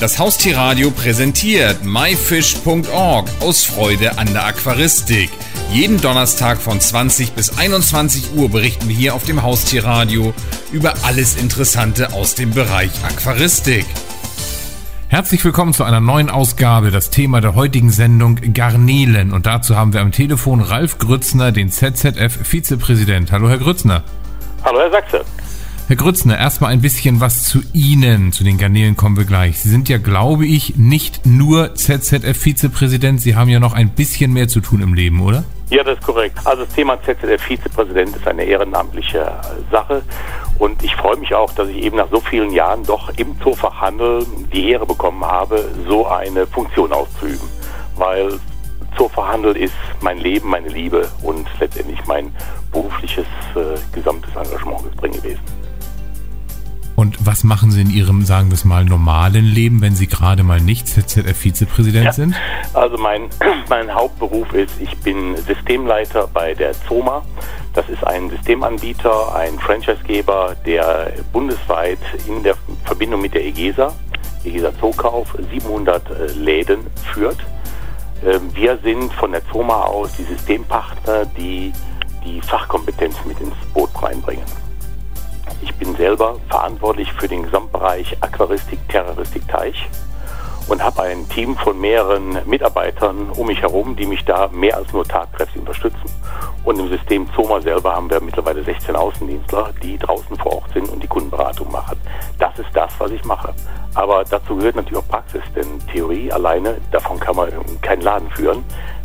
Das Haustierradio präsentiert myfish.org aus Freude an der Aquaristik. Jeden Donnerstag von 20 bis 21 Uhr berichten wir hier auf dem Haustierradio über alles Interessante aus dem Bereich Aquaristik. Herzlich willkommen zu einer neuen Ausgabe. Das Thema der heutigen Sendung Garnelen. Und dazu haben wir am Telefon Ralf Grützner, den ZZF-Vizepräsident. Hallo, Herr Grützner. Hallo, Herr Sachse. Herr Grützner, erstmal ein bisschen was zu Ihnen. Zu den Garnelen kommen wir gleich. Sie sind ja, glaube ich, nicht nur ZZF-Vizepräsident. Sie haben ja noch ein bisschen mehr zu tun im Leben, oder? Ja, das ist korrekt. Also das Thema ZZF-Vizepräsident ist eine ehrenamtliche Sache. Und ich freue mich auch, dass ich eben nach so vielen Jahren doch im Zoofachhandel die Ehre bekommen habe, so eine Funktion auszuüben. Weil Zoofachhandel ist mein Leben, meine Liebe und letztendlich mein berufliches äh, gesamtes Engagement drin gewesen. Und was machen Sie in Ihrem, sagen wir es mal, normalen Leben, wenn Sie gerade mal nicht ZZF-Vizepräsident ja, sind? Also mein, mein Hauptberuf ist, ich bin Systemleiter bei der ZOMA. Das ist ein Systemanbieter, ein Franchisegeber, der bundesweit in der Verbindung mit der EGESA, EGESA Zookauf, 700 äh, Läden führt. Ähm, wir sind von der ZOMA aus die Systempartner, die die Fachkompetenz mit ins Boot reinbringen. Ich bin selber verantwortlich für den Gesamtbereich Aquaristik, Terroristik, Teich und habe ein Team von mehreren Mitarbeitern um mich herum, die mich da mehr als nur tatkräftig unterstützen. Und im System Zoma selber haben wir mittlerweile 16 Außendienstler, die draußen vor Ort sind und die Kundenberatung machen. Das ist das, was ich mache. Aber dazu gehört natürlich auch Praxis, denn Theorie alleine, davon kann man keinen Laden führen.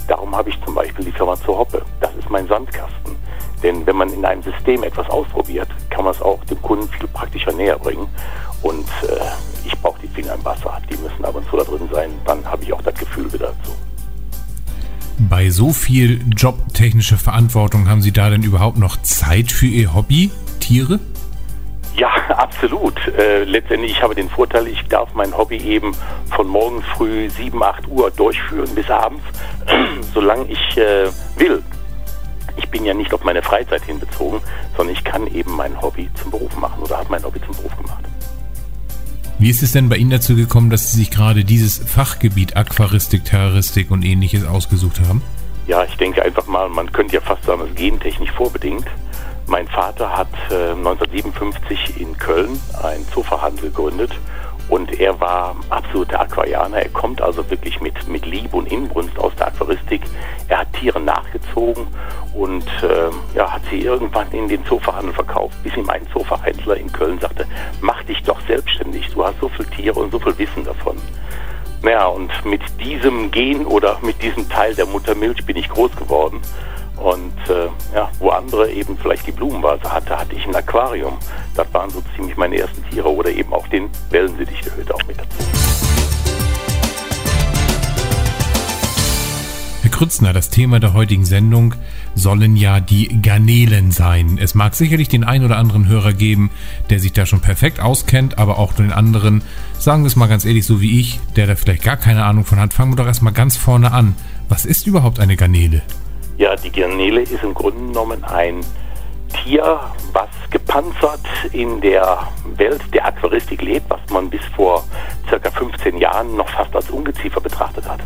Darum habe ich zum Beispiel die Firma zur Hoppe. Das ist mein Sandkasten. Denn wenn man in einem System etwas ausprobiert, kann man es auch dem Kunden viel praktischer näher bringen. Und äh, ich brauche die Finger im Wasser. Die müssen ab und zu da drin sein. Dann habe ich auch das Gefühl wieder dazu. Bei so viel jobtechnischer Verantwortung haben Sie da denn überhaupt noch Zeit für Ihr Hobby, Tiere? Ja, absolut. Äh, letztendlich, ich habe den Vorteil, ich darf mein Hobby eben von morgens früh 7, 8 Uhr durchführen bis abends, solange ich äh, will ich bin ja nicht auf meine Freizeit hinbezogen, sondern ich kann eben mein Hobby zum Beruf machen oder habe mein Hobby zum Beruf gemacht. Wie ist es denn bei Ihnen dazu gekommen, dass Sie sich gerade dieses Fachgebiet Aquaristik, Terroristik und ähnliches ausgesucht haben? Ja, ich denke einfach mal, man könnte ja fast sagen, es ist gentechnisch vorbedingt. Mein Vater hat äh, 1957 in Köln einen Zooverhandel gegründet und er war absoluter Aquarianer. Er kommt also wirklich mit, mit Liebe und Inbrunst aus der Aquaristik. Er hat Tiere nachgezogen und äh, ja, hat sie irgendwann in den Zoofachhandel verkauft, bis ihm ein Zoofachhändler in Köln sagte, mach dich doch selbstständig, du hast so viele Tiere und so viel Wissen davon. Naja, und mit diesem Gen oder mit diesem Teil der Muttermilch bin ich groß geworden. Und äh, ja, wo andere eben vielleicht die Blumenvase hatte, hatte ich ein Aquarium. Das waren so ziemlich meine ersten Tiere oder eben auch den Wellensittich gehörte auch mit dazu. Herr Krützner, das Thema der heutigen Sendung sollen ja die Garnelen sein. Es mag sicherlich den einen oder anderen Hörer geben, der sich da schon perfekt auskennt, aber auch den anderen, sagen wir es mal ganz ehrlich, so wie ich, der da vielleicht gar keine Ahnung von hat, fangen wir doch erstmal ganz vorne an. Was ist überhaupt eine Garnele? Ja, die Garnele ist im Grunde genommen ein Tier, was gepanzert in der Welt der Aquaristik lebt, was man bis vor circa 15 Jahren noch fast als Ungeziefer betrachtet hat.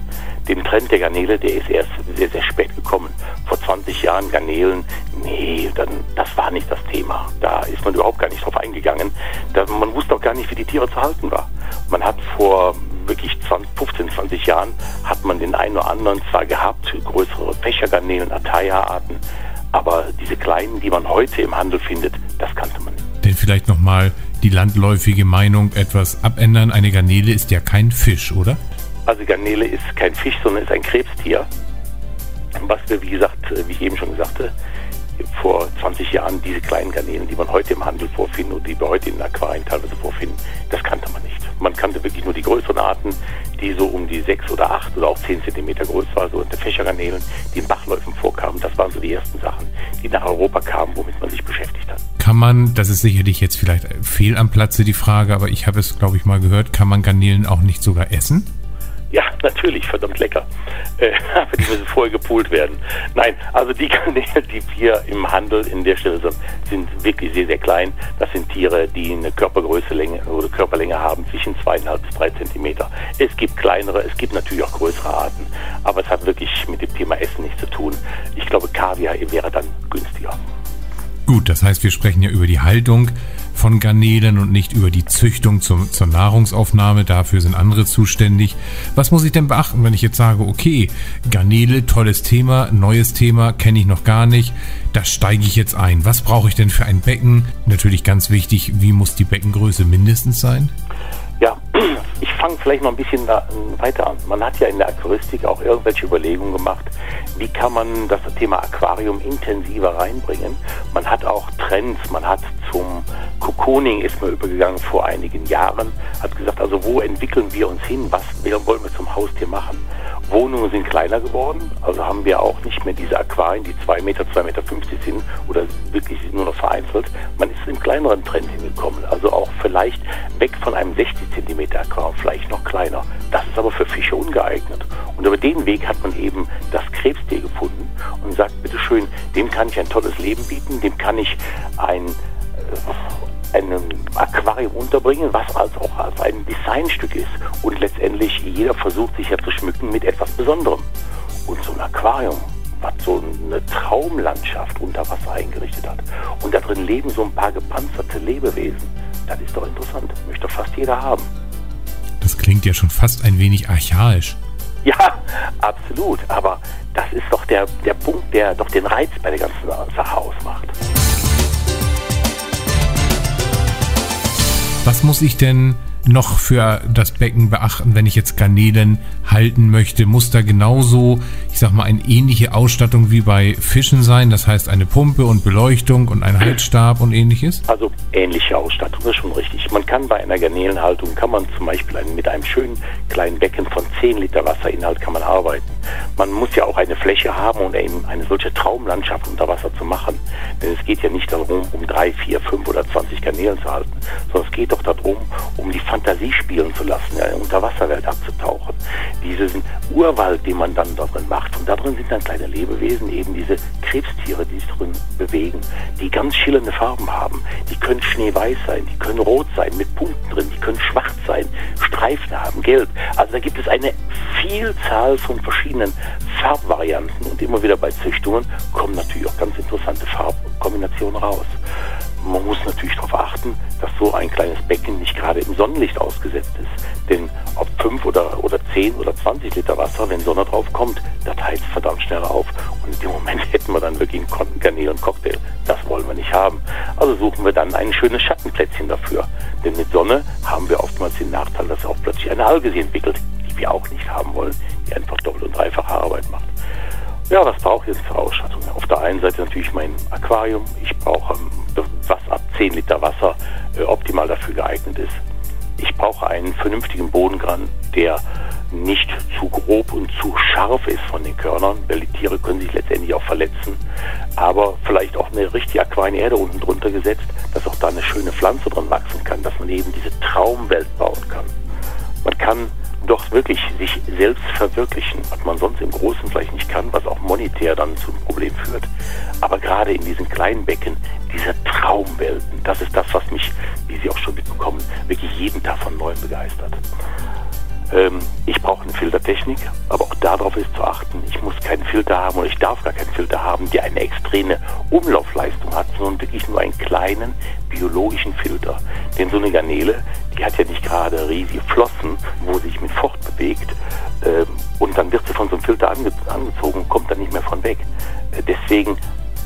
Den Trend der Garnele, der ist erst sehr, sehr spät gekommen. Vor 20 Jahren Garnelen, nee, dann, das war nicht das Thema. Da ist man überhaupt gar nicht drauf eingegangen. Da, man wusste auch gar nicht, wie die Tiere zu halten war. Man hat vor wirklich 20, 15, 20 Jahren hat man den einen oder anderen zwar gehabt, größere Fächergarnelen, Ataya-Arten, aber diese kleinen, die man heute im Handel findet, das kannte man nicht. Denn vielleicht nochmal die landläufige Meinung etwas abändern. Eine Garnele ist ja kein Fisch, oder? Also Garnele ist kein Fisch, sondern ist ein Krebstier. Was wir, wie gesagt, wie ich eben schon sagte, vor 20 Jahren diese kleinen Garnelen, die man heute im Handel vorfindet und die wir heute in Aquarien teilweise vorfinden, das kannte man nicht. Man kannte wirklich nur die größeren Arten, die so um die 6 oder 8 oder auch 10 Zentimeter groß waren, so der Fächergarnelen, die in Bachläufen vorkamen. Das waren so die ersten Sachen, die nach Europa kamen, womit man sich beschäftigt hat. Kann man, das ist sicherlich jetzt vielleicht fehl am Platze die Frage, aber ich habe es, glaube ich, mal gehört, kann man Garnelen auch nicht sogar essen? Ja, natürlich, verdammt lecker. Äh, aber die müssen vorher gepoolt werden. Nein, also die Kanäle, die wir im Handel in der Stelle sind, sind wirklich sehr, sehr klein. Das sind Tiere, die eine Körpergröße Länge oder Körperlänge haben zwischen zweieinhalb bis drei Zentimeter. Es gibt kleinere, es gibt natürlich auch größere Arten. Aber es hat wirklich mit dem Thema Essen nichts zu tun. Ich glaube, Kaviar wäre dann günstiger. Gut, das heißt, wir sprechen ja über die Haltung von Garnelen und nicht über die Züchtung zum, zur Nahrungsaufnahme. Dafür sind andere zuständig. Was muss ich denn beachten, wenn ich jetzt sage, okay, Garnele, tolles Thema, neues Thema, kenne ich noch gar nicht, da steige ich jetzt ein. Was brauche ich denn für ein Becken? Natürlich ganz wichtig, wie muss die Beckengröße mindestens sein? Ja, ich fange vielleicht noch ein bisschen da, weiter an. Man hat ja in der Aquaristik auch irgendwelche Überlegungen gemacht, wie kann man das Thema Aquarium intensiver reinbringen. Man hat auch Trends, man hat zum Cocooning ist man übergegangen vor einigen Jahren, hat gesagt, also wo entwickeln wir uns hin, was wollen wir zum Haustier machen. Wohnungen sind kleiner geworden, also haben wir auch nicht mehr diese Aquarien, die 2 Meter, 2,50 Meter sind oder wirklich nur noch vereinzelt. Man ist im kleineren Trend hingekommen, also auch vielleicht weg von einem 60 Zentimeter Aquarium, vielleicht noch kleiner. Das ist aber für Fische ungeeignet. Und über den Weg hat man eben das Krebstier gefunden und sagt, bitteschön, dem kann ich ein tolles Leben bieten, dem kann ich ein äh, Aquarium unterbringen, was als auch als ein Designstück ist. Und letztendlich jeder versucht sich ja zu schmücken mit etwas Besonderem. Und so ein Aquarium, was so eine Traumlandschaft unter Wasser eingerichtet hat. Und da drin leben so ein paar gepanzerte Lebewesen. Das ist doch interessant. Möchte fast jeder haben. Das klingt ja schon fast ein wenig archaisch. Ja, absolut. Aber das ist doch der, der Punkt, der doch den Reiz bei der ganzen Sache ausmacht. Was muss ich denn noch für das Becken beachten, wenn ich jetzt Garnelen halten möchte? Muss da genauso, sag mal, eine ähnliche Ausstattung wie bei Fischen sein? Das heißt eine Pumpe und Beleuchtung und ein Halsstab und ähnliches? Also ähnliche Ausstattung, das ist schon richtig. Man kann bei einer Garnelenhaltung, kann man zum Beispiel mit einem schönen kleinen Becken von 10 Liter Wasserinhalt kann man arbeiten. Man muss ja auch eine Fläche haben, um eben eine solche Traumlandschaft unter Wasser zu machen. Denn es geht ja nicht darum, um drei, vier, fünf oder 20 Garnelen zu halten, sondern es geht doch darum, um die Fantasie spielen zu lassen, ja, Unterwasserwelt abzutauchen. Diesen Urwald, den man dann da drin macht. Und da drin sind dann kleine Lebewesen, eben diese Krebstiere, die sich drin bewegen, die ganz schillernde Farben haben. Die können schneeweiß sein, die können rot sein, mit Punkten drin, die können schwarz sein, Streifen haben, gelb. Also da gibt es eine Vielzahl von verschiedenen Farbvarianten und immer wieder bei Züchtungen kommen natürlich auch ganz interessante Farbkombinationen raus. Man muss natürlich darauf achten, dass so ein kleines Becken nicht gerade im Sonnenlicht ausgesetzt ist. Denn ob 5 oder, oder 10 oder 20 Liter Wasser, wenn Sonne drauf kommt, das heizt verdammt schnell auf. Und in dem Moment hätten wir dann wirklich einen Garnelencocktail. Das wollen wir nicht haben. Also suchen wir dann ein schönes Schattenplätzchen dafür. Denn mit Sonne haben wir oftmals den Nachteil, dass auch plötzlich eine Alge sich entwickelt, die wir auch nicht haben wollen, einfach doppelt und dreifache Arbeit macht. Ja, was brauche ich jetzt für Ausstattung? Auf der einen Seite natürlich mein Aquarium. Ich brauche ähm, was ab 10 Liter Wasser äh, optimal dafür geeignet ist. Ich brauche einen vernünftigen Bodengran, der nicht zu grob und zu scharf ist von den Körnern, weil die Tiere können sich letztendlich auch verletzen. Aber vielleicht auch eine richtige Aquarienerde unten drunter gesetzt, dass auch da eine schöne Pflanze drin wachsen kann, dass man eben diese Traumwelt bauen kann. Man kann doch wirklich sich selbst verwirklichen, was man sonst im Großen vielleicht nicht kann, was auch monetär dann zum Problem führt. Aber gerade in diesen kleinen Becken, diese Traumwelten, das ist das, was mich, wie Sie auch schon mitbekommen, wirklich jeden Tag von neuem begeistert. Ähm, ich brauche eine Filtertechnik, aber auch darauf ist zu achten, ich muss keinen Filter haben oder ich darf gar keinen Filter haben, der eine extreme Umlaufleistung hat, sondern wirklich nur einen kleinen biologischen Filter. Denn so eine Garnele, die hat ja nicht gerade riesige Flossen, wo sie sich mit fortbewegt ähm, und dann wird sie von so einem Filter ange angezogen und kommt dann nicht mehr von weg. Äh, deswegen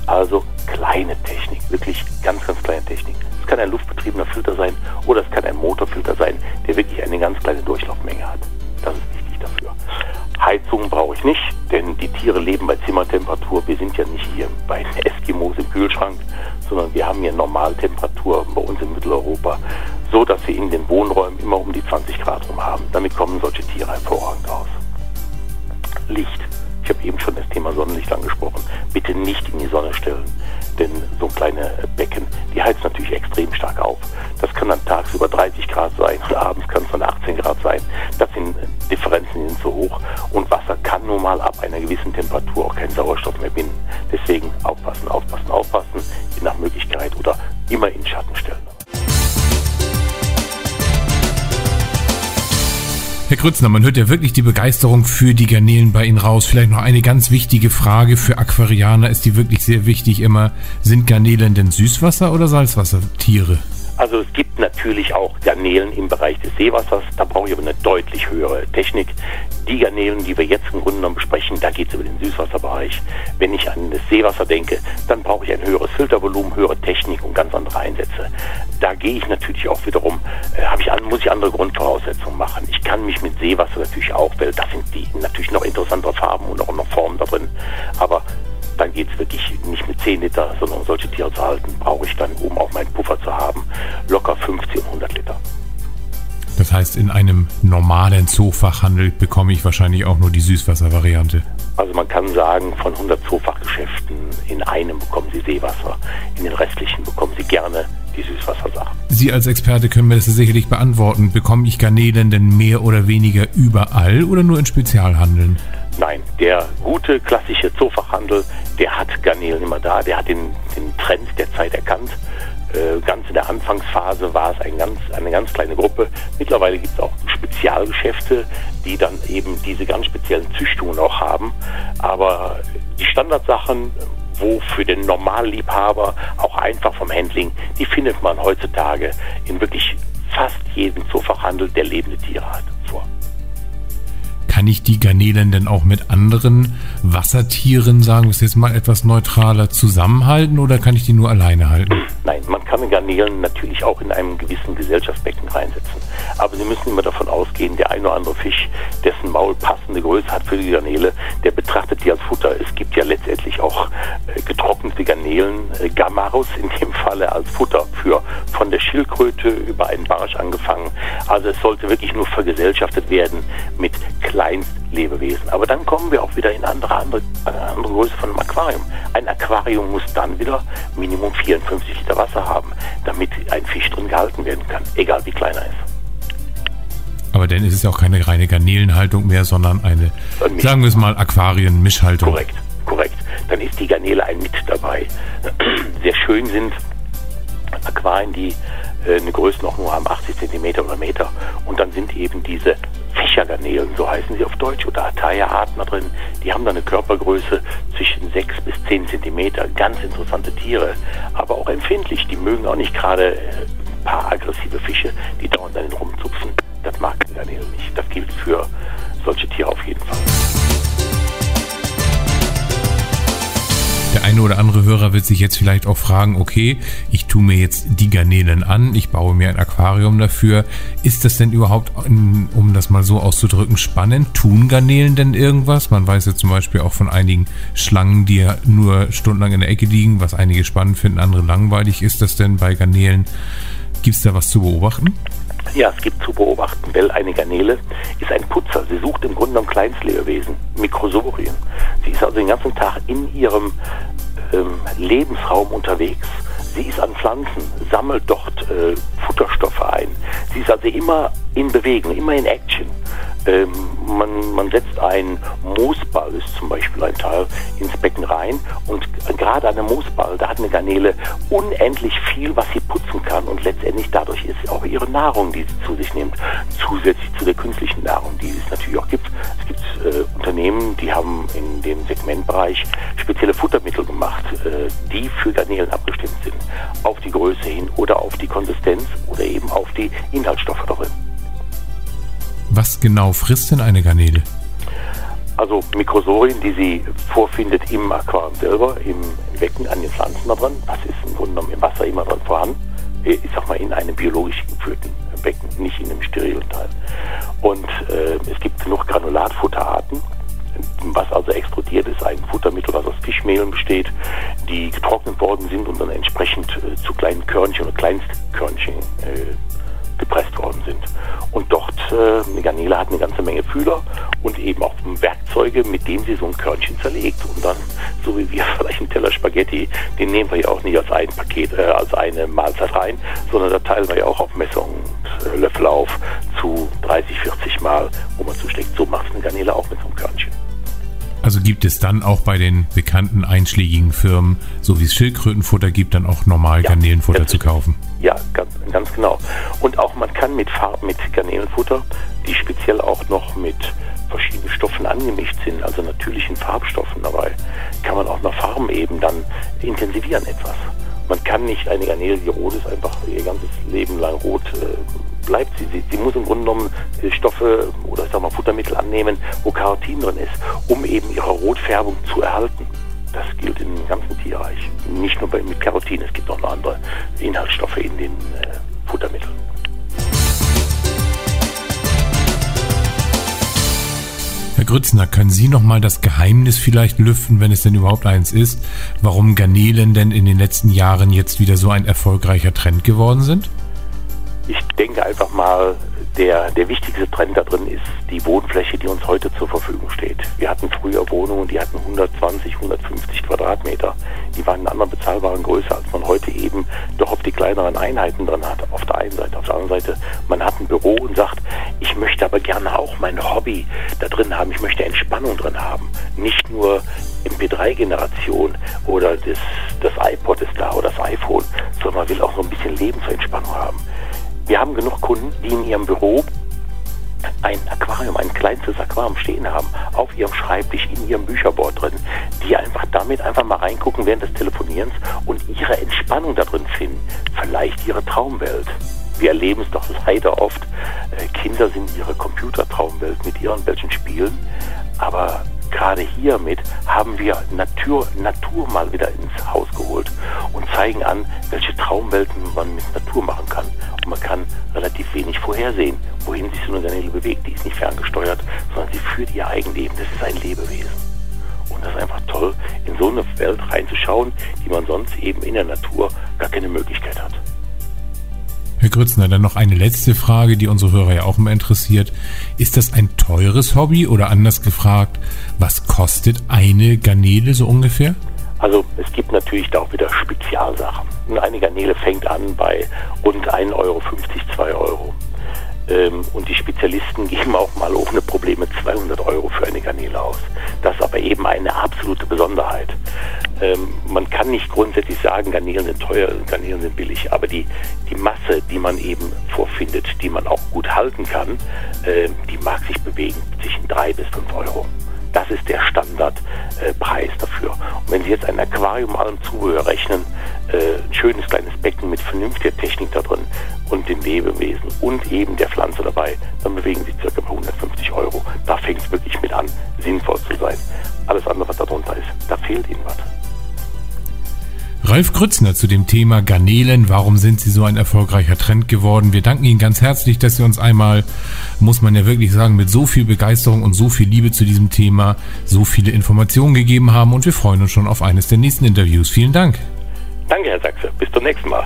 also kleine Technik, wirklich ganz, ganz kleine Technik. Es kann ein luftbetriebener Filter sein oder es kann ein Motorfilter sein, der wirklich eine ganz kleine Durchlaufmenge hat. Das ist wichtig dafür. Heizung brauche ich nicht, denn die Tiere leben bei Zimmertemperatur. Wir sind ja nicht hier bei Eskimos im Kühlschrank, sondern wir haben hier Normaltemperatur bei uns in Mitteleuropa, so dass wir in den Wohnräumen immer um die 20 Grad rum haben. Damit kommen solche Tiere hervorragend aus. Licht. Habe eben schon das Thema Sonnenlicht angesprochen. Bitte nicht in die Sonne stellen, denn so kleine Becken, die heizt natürlich extrem stark auf. Das kann dann tagsüber 30 Grad sein und abends kann es dann 18 Grad sein. Das sind Differenzen, die sind so hoch und Wasser kann nun mal ab einer gewissen Temperatur auch keinen Sauerstoff mehr binden. Deswegen aufpassen, aufpassen, aufpassen, nach Möglichkeit oder immer in Schatten Herr Grützner, man hört ja wirklich die Begeisterung für die Garnelen bei Ihnen raus. Vielleicht noch eine ganz wichtige Frage für Aquarianer, ist die wirklich sehr wichtig immer. Sind Garnelen denn Süßwasser- oder Salzwassertiere? Also es gibt natürlich auch Garnelen im Bereich des Seewassers, da brauche ich aber eine deutlich höhere Technik. Die Garnelen, die wir jetzt im Grunde genommen besprechen, da geht es über den Süßwasserbereich. Wenn ich an das Seewasser denke, dann brauche ich ein höheres Filtervolumen, höhere Technik und ganz andere Einsätze. Da gehe ich natürlich auch wiederum, äh, ich an, muss ich andere Grundvoraussetzungen machen. Mich mit Seewasser natürlich auch, weil da sind die natürlich noch interessantere Farben und auch noch Formen da drin. Aber dann geht es wirklich nicht mit 10 Liter, sondern um solche Tiere zu halten, brauche ich dann, um auch meinen Puffer zu haben, locker 50 und 100 Liter. Das heißt, in einem normalen Zoofachhandel bekomme ich wahrscheinlich auch nur die Süßwasservariante. Also man kann sagen, von 100 Zoofachgeschäften in einem bekommen Sie Seewasser, in den restlichen bekommen Sie gerne die Süßwassersachen. Sie als Experte können mir das sicherlich beantworten. Bekomme ich Garnelen denn mehr oder weniger überall oder nur in Spezialhandeln? Nein, der gute klassische Zoofachhandel, der hat Garnelen immer da, der hat den, den Trend der Zeit erkannt. Äh, ganz in der Anfangsphase war es ein ganz, eine ganz kleine Gruppe. Mittlerweile gibt es auch Spezialgeschäfte, die dann eben diese ganz speziellen Züchtungen auch haben. Aber die Standardsachen, wo für den Normalliebhaber auch einfach vom Handling, die findet man heutzutage in wirklich fast jedem Zoofachhandel, der lebende Tiere hat, vor. Kann ich die Garnelen denn auch mit anderen Wassertieren, sagen wir es jetzt mal etwas neutraler, zusammenhalten oder kann ich die nur alleine halten? Nein, man kann Garnelen natürlich auch in einem gewissen Gesellschaftsbecken reinsetzen. Aber Sie müssen immer davon ausgehen, der ein oder andere Fisch, dessen Maul passende Größe hat für die Garnele, der betrachtet die als Futter. Es gibt ja letztendlich auch äh, getrocknete Garnelen, äh, Gamarus in dem Falle als Futter für von der Schildkröte über einen Barsch angefangen. Also es sollte wirklich nur vergesellschaftet werden mit Kleinstlebewesen. Aber dann kommen wir auch wieder in andere, andere, andere Größe von einem Aquarium. Ein Aquarium muss dann wieder Minimum 54 Liter Wasser haben, damit ein Fisch drin gehalten werden kann, egal wie klein er ist. Aber dann ist es auch keine reine Garnelenhaltung mehr, sondern eine, sagen wir es mal, Aquarienmischhaltung. Korrekt, korrekt. Dann ist die Garnele ein mit dabei. Sehr schön sind Aquarien, die äh, eine Größe noch nur haben, 80 cm oder Meter. Und dann sind eben diese Fächergarnelen, so heißen sie auf Deutsch, oder Ataya-Arten da drin, die haben dann eine Körpergröße zwischen 6 bis 10 cm. Ganz interessante Tiere, aber auch empfindlich. Die mögen auch nicht gerade äh, ein paar aggressive Fische, die dauernd dann rumzupfen. Das mag die Garnelen nicht. Das gilt für solche Tiere auf jeden Fall. Der eine oder andere Hörer wird sich jetzt vielleicht auch fragen, okay, ich tue mir jetzt die Garnelen an, ich baue mir ein Aquarium dafür. Ist das denn überhaupt, um das mal so auszudrücken, spannend? Tun Garnelen denn irgendwas? Man weiß ja zum Beispiel auch von einigen Schlangen, die ja nur stundenlang in der Ecke liegen, was einige spannend finden, andere langweilig. Ist das denn bei Garnelen? Gibt es da was zu beobachten? Ja, es gibt zu beobachten, weil eine Garnele ist ein Putzer. Sie sucht im Grunde genommen Kleinstlebewesen, Mikrosorien. Sie ist also den ganzen Tag in ihrem ähm, Lebensraum unterwegs. Sie ist an Pflanzen, sammelt dort äh, Futterstoffe ein. Sie ist also immer in Bewegung, immer in Action. Ähm, man, man setzt einen Moosball, ist zum Beispiel ein Teil, ins Becken rein und gerade an der Moosball, da hat eine Garnele unendlich viel, was sie putzen kann und letztendlich dadurch ist auch ihre Nahrung, die sie zu sich nimmt, zusätzlich zu der künstlichen Nahrung, die es natürlich auch gibt. Es gibt äh, Unternehmen, die haben in dem Segmentbereich spezielle Futtermittel gemacht, äh, die für Garnelen abgestimmt sind, auf die Größe hin oder auf die Konsistenz oder eben auf die Inhaltsstoffe darin. Was genau frisst denn eine Garnele? Also Mikrosorien, die sie vorfindet im Aquarium selber, im Becken, an den Pflanzen da dran. Das ist im Grunde genommen im Wasser immer dran vorhanden. Ich sag mal in einem biologisch geführten Becken, nicht in einem sterilen Teil. Und äh, es gibt genug Granulatfutterarten, was also explodiert ist, ein Futtermittel, was aus Fischmehlen besteht, die getrocknet worden sind und dann entsprechend äh, zu kleinen Körnchen oder Kleinstkörnchen äh, gepresst worden sind. Und dort, äh, eine Garnele hat eine ganze Menge Fühler und eben auch Werkzeuge, mit denen sie so ein Körnchen zerlegt. Und dann, so wie wir vielleicht einen Teller Spaghetti, den nehmen wir ja auch nicht als ein Paket, äh, als eine Mahlzeit rein, sondern da teilen wir ja auch auf äh, Löffel auf zu 30, 40 Mal, wo man zuschlägt. So macht es eine Garnele auch mit so einem Körnchen. Also gibt es dann auch bei den bekannten einschlägigen Firmen, so wie es Schildkrötenfutter gibt, dann auch normal ja, Garnelenfutter zu kaufen? Ja, ganz, ganz genau. Und auch man kann mit Farben, mit Garnelenfutter, die speziell auch noch mit verschiedenen Stoffen angemischt sind, also natürlichen Farbstoffen dabei, kann man auch noch Farben eben dann intensivieren etwas. Man kann nicht eine Garnele, die rot ist, einfach ihr ganzes Leben lang rot äh, bleibt. Sie, sie, sie, muss im Grunde genommen äh, Stoffe oder ich sag mal Futtermittel annehmen, wo Carotin drin ist, um eben ihre Rotfärbung zu erhalten. Im ganzen Tierreich. Nicht nur mit Carotin, es gibt auch noch andere Inhaltsstoffe in den äh, Futtermitteln. Herr Grützner, können Sie noch mal das Geheimnis vielleicht lüften, wenn es denn überhaupt eins ist, warum Garnelen denn in den letzten Jahren jetzt wieder so ein erfolgreicher Trend geworden sind? Ich denke einfach mal, der, der wichtigste Trend da drin ist die Wohnfläche, die uns heute zur Verfügung steht. Wir hatten früher Wohnungen, die hatten 120, 150 Quadratmeter. Die waren in einer bezahlbaren Größe, als man heute eben doch auf die kleineren Einheiten drin hat. Auf der einen Seite. Auf der anderen Seite, man hat ein Büro und sagt, ich möchte aber gerne auch mein Hobby da drin haben. Ich möchte Entspannung drin haben. Nicht nur MP3-Generation oder das, das iPod ist da oder das iPhone, sondern man will auch so ein bisschen Lebensentspannung haben. Wir haben genug Kunden, die in ihrem Büro ein Aquarium, ein kleinstes Aquarium stehen haben, auf ihrem Schreibtisch, in ihrem Bücherboard drin, die einfach damit einfach mal reingucken während des Telefonierens und ihre Entspannung da drin finden, vielleicht ihre Traumwelt. Wir erleben es doch leider oft, äh, Kinder sind ihre Computertraumwelt mit irgendwelchen Spielen, aber gerade hiermit haben wir Natur, Natur mal wieder ins Haus geholt und zeigen an, welche Traumwelten man mit Natur machen kann. Und man kann relativ wenig vorhersehen, wohin sich so eine Garnele bewegt. Die ist nicht ferngesteuert, sondern sie führt ihr Eigenleben. Das ist ein Lebewesen. Und das ist einfach toll, in so eine Welt reinzuschauen, die man sonst eben in der Natur gar keine Möglichkeit hat. Herr Grützner, dann noch eine letzte Frage, die unsere Hörer ja auch immer interessiert. Ist das ein teures Hobby oder anders gefragt, was kostet eine Garnele so ungefähr? Also es gibt natürlich da auch wieder Spezialsachen. Eine Garnele fängt an bei rund 1,50 Euro, 2 Euro. Ähm, und die Spezialisten geben auch mal ohne Probleme 200 Euro für eine Garnele aus. Das ist aber eben eine absolute Besonderheit. Ähm, man kann nicht grundsätzlich sagen, Garnelen sind teuer, Garnelen sind billig, aber die, die Masse, die man eben vorfindet, die man auch gut halten kann, äh, die mag sich bewegen zwischen 3 bis 5 Euro. Das ist der Standardpreis äh, dafür. Und wenn Sie jetzt ein Aquarium allem Zubehör rechnen, äh, ein schönes kleines Becken mit vernünftiger Technik da drin und den Lebewesen und eben der Pflanze dabei, dann bewegen Sie ca. 150 Euro. Da fängt es wirklich mit an, sinnvoll zu sein. Alles andere, was darunter ist, da fehlt Ihnen was. Ralf Krützner zu dem Thema Garnelen. Warum sind sie so ein erfolgreicher Trend geworden? Wir danken Ihnen ganz herzlich, dass Sie uns einmal, muss man ja wirklich sagen, mit so viel Begeisterung und so viel Liebe zu diesem Thema so viele Informationen gegeben haben und wir freuen uns schon auf eines der nächsten Interviews. Vielen Dank. Danke, Herr Sachse. Bis zum nächsten Mal.